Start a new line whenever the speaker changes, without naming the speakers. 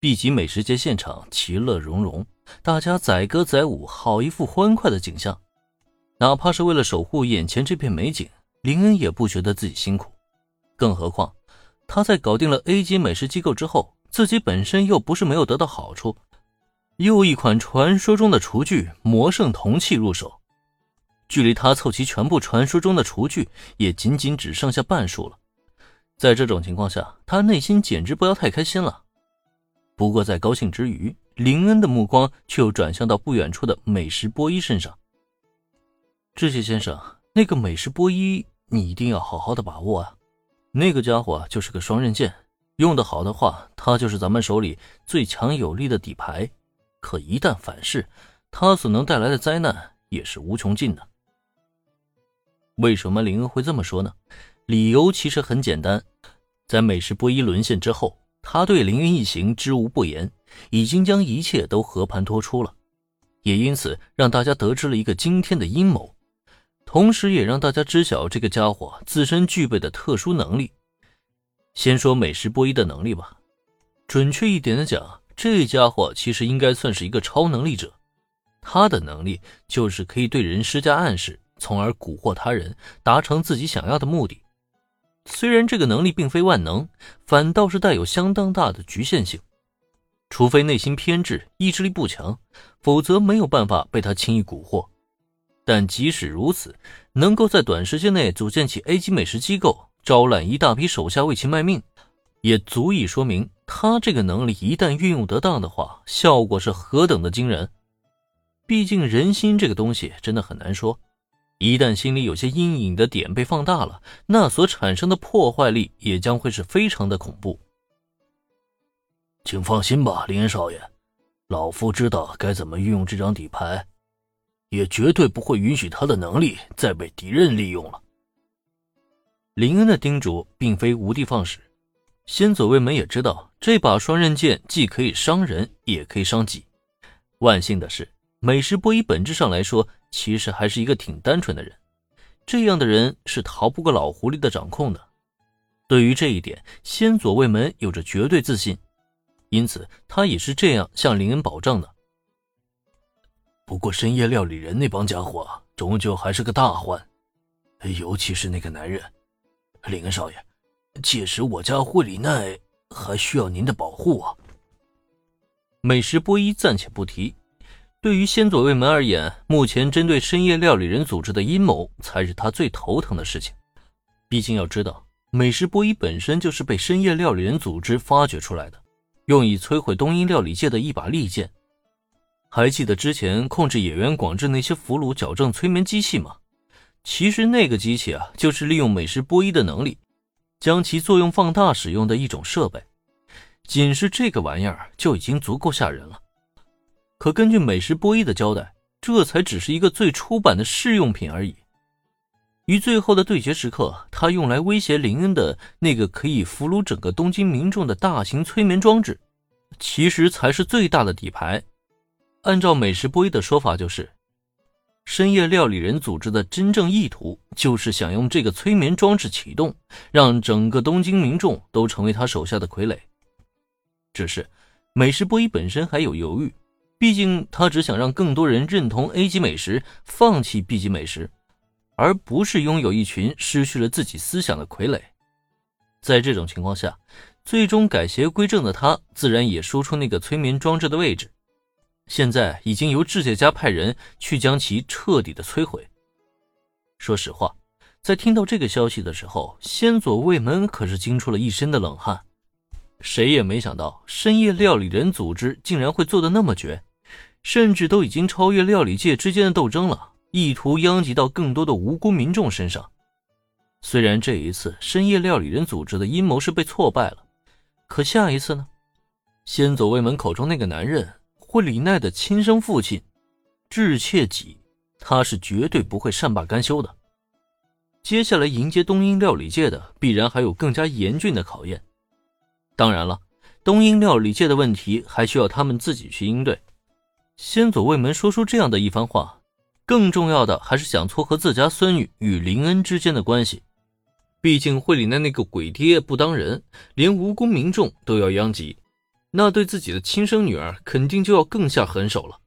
B 级美食节现场其乐融融，大家载歌载舞，好一副欢快的景象。哪怕是为了守护眼前这片美景，林恩也不觉得自己辛苦。更何况，他在搞定了 A 级美食机构之后，自己本身又不是没有得到好处，又一款传说中的厨具魔圣铜器入手，距离他凑齐全部传说中的厨具，也仅仅只剩下半数了。在这种情况下，他内心简直不要太开心了。不过，在高兴之余，林恩的目光却又转向到不远处的美食波伊身上。志气先生，那个美食波伊，你一定要好好的把握啊！那个家伙就是个双刃剑，用得好的话，他就是咱们手里最强有力的底牌。可一旦反噬，他所能带来的灾难也是无穷尽的。为什么林恩会这么说呢？理由其实很简单，在美食波伊沦陷之后。他对林恩一行知无不言，已经将一切都和盘托出了，也因此让大家得知了一个惊天的阴谋，同时也让大家知晓这个家伙自身具备的特殊能力。先说美食波伊的能力吧，准确一点的讲，这家伙其实应该算是一个超能力者。他的能力就是可以对人施加暗示，从而蛊惑他人，达成自己想要的目的。虽然这个能力并非万能，反倒是带有相当大的局限性。除非内心偏执、意志力不强，否则没有办法被他轻易蛊惑。但即使如此，能够在短时间内组建起 A 级美食机构，招揽一大批手下为其卖命，也足以说明他这个能力一旦运用得当的话，效果是何等的惊人。毕竟人心这个东西真的很难说。一旦心里有些阴影的点被放大了，那所产生的破坏力也将会是非常的恐怖。
请放心吧，林恩少爷，老夫知道该怎么运用这张底牌，也绝对不会允许他的能力再被敌人利用了。
林恩的叮嘱并非无的放矢，先祖卫门也知道这把双刃剑既可以伤人，也可以伤己。万幸的是。美食波伊本质上来说，其实还是一个挺单纯的人。这样的人是逃不过老狐狸的掌控的。对于这一点，先左卫门有着绝对自信，因此他也是这样向林恩保证的。
不过，深夜料理人那帮家伙终究还是个大患，尤其是那个男人。林恩少爷，届时我家惠里奈还需要您的保护啊。
美食波伊暂且不提。对于先佐卫门而言，目前针对深夜料理人组织的阴谋才是他最头疼的事情。毕竟要知道，美食波伊本身就是被深夜料理人组织发掘出来的，用以摧毁东瀛料理界的一把利剑。还记得之前控制野原广志那些俘虏矫正催眠机器吗？其实那个机器啊，就是利用美食波伊的能力，将其作用放大使用的一种设备。仅是这个玩意儿就已经足够吓人了。可根据美食波伊的交代，这才只是一个最初版的试用品而已。于最后的对决时刻，他用来威胁林恩的那个可以俘虏整个东京民众的大型催眠装置，其实才是最大的底牌。按照美食波伊的说法，就是深夜料理人组织的真正意图，就是想用这个催眠装置启动，让整个东京民众都成为他手下的傀儡。只是美食波伊本身还有犹豫。毕竟，他只想让更多人认同 A 级美食，放弃 B 级美食，而不是拥有一群失去了自己思想的傀儡。在这种情况下，最终改邪归正的他，自然也说出那个催眠装置的位置。现在已经由智界家派人去将其彻底的摧毁。说实话，在听到这个消息的时候，先左卫门可是惊出了一身的冷汗。谁也没想到，深夜料理人组织竟然会做的那么绝。甚至都已经超越料理界之间的斗争了，意图殃及到更多的无辜民众身上。虽然这一次深夜料理人组织的阴谋是被挫败了，可下一次呢？先走卫门口中那个男人惠里奈的亲生父亲智切己，他是绝对不会善罢甘休的。接下来迎接东英料理界的，必然还有更加严峻的考验。当然了，东英料理界的问题还需要他们自己去应对。先佐卫门说出这样的一番话，更重要的还是想撮合自家孙女与林恩之间的关系。毕竟会里的那个鬼爹不当人，连无辜民众都要殃及。那对自己的亲生女儿肯定就要更下狠手了。